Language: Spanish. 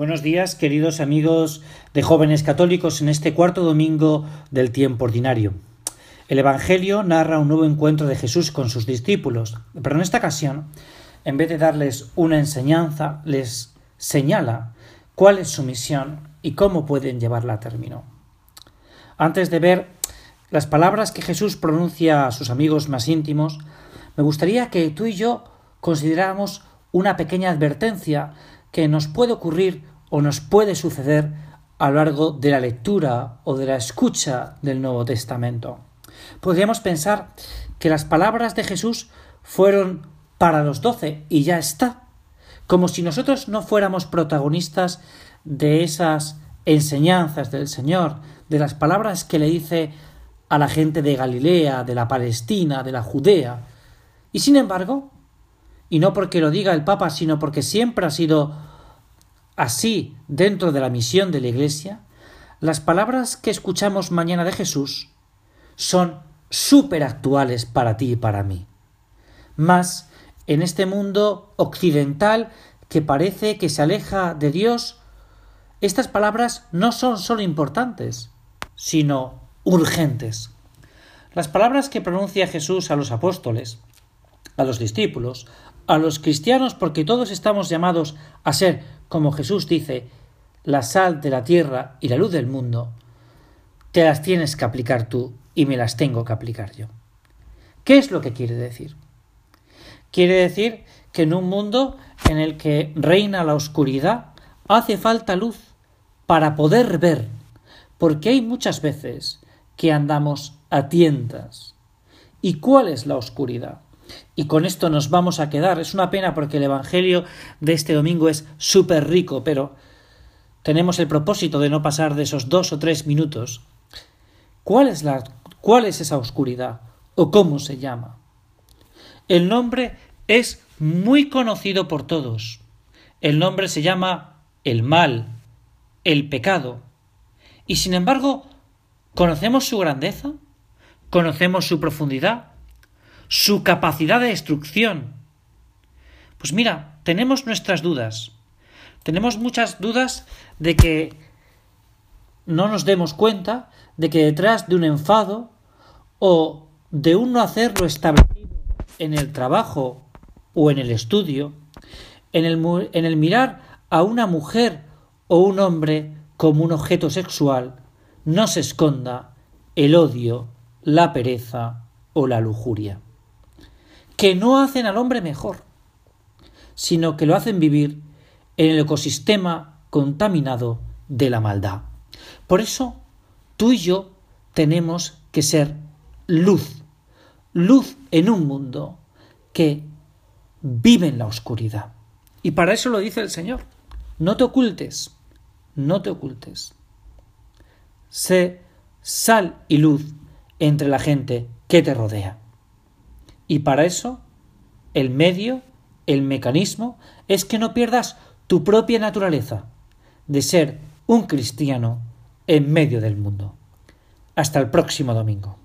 Buenos días, queridos amigos de jóvenes católicos, en este cuarto domingo del tiempo ordinario. El Evangelio narra un nuevo encuentro de Jesús con sus discípulos, pero en esta ocasión, en vez de darles una enseñanza, les señala cuál es su misión y cómo pueden llevarla a término. Antes de ver las palabras que Jesús pronuncia a sus amigos más íntimos, me gustaría que tú y yo consideráramos una pequeña advertencia que nos puede ocurrir o nos puede suceder a lo largo de la lectura o de la escucha del Nuevo Testamento. Podríamos pensar que las palabras de Jesús fueron para los doce y ya está, como si nosotros no fuéramos protagonistas de esas enseñanzas del Señor, de las palabras que le dice a la gente de Galilea, de la Palestina, de la Judea. Y sin embargo, y no porque lo diga el Papa, sino porque siempre ha sido así dentro de la misión de la Iglesia, las palabras que escuchamos mañana de Jesús son súper actuales para ti y para mí. Más en este mundo occidental que parece que se aleja de Dios, estas palabras no son solo importantes, sino urgentes. Las palabras que pronuncia Jesús a los apóstoles, a los discípulos, a los cristianos, porque todos estamos llamados a ser, como Jesús dice, la sal de la tierra y la luz del mundo, te las tienes que aplicar tú y me las tengo que aplicar yo. ¿Qué es lo que quiere decir? Quiere decir que en un mundo en el que reina la oscuridad, hace falta luz para poder ver, porque hay muchas veces que andamos a tientas. ¿Y cuál es la oscuridad? Y con esto nos vamos a quedar. Es una pena porque el Evangelio de este domingo es súper rico, pero tenemos el propósito de no pasar de esos dos o tres minutos. ¿Cuál es, la, cuál es esa oscuridad? ¿O cómo se llama? El nombre es muy conocido por todos. El nombre se llama el mal, el pecado. Y sin embargo, ¿conocemos su grandeza? ¿Conocemos su profundidad? Su capacidad de destrucción. Pues mira, tenemos nuestras dudas. Tenemos muchas dudas de que no nos demos cuenta de que detrás de un enfado o de un no hacer lo establecido en el trabajo o en el estudio, en el, en el mirar a una mujer o un hombre como un objeto sexual, no se esconda el odio, la pereza o la lujuria que no hacen al hombre mejor, sino que lo hacen vivir en el ecosistema contaminado de la maldad. Por eso, tú y yo tenemos que ser luz, luz en un mundo que vive en la oscuridad. Y para eso lo dice el Señor. No te ocultes, no te ocultes. Sé sal y luz entre la gente que te rodea. Y para eso, el medio, el mecanismo, es que no pierdas tu propia naturaleza de ser un cristiano en medio del mundo. Hasta el próximo domingo.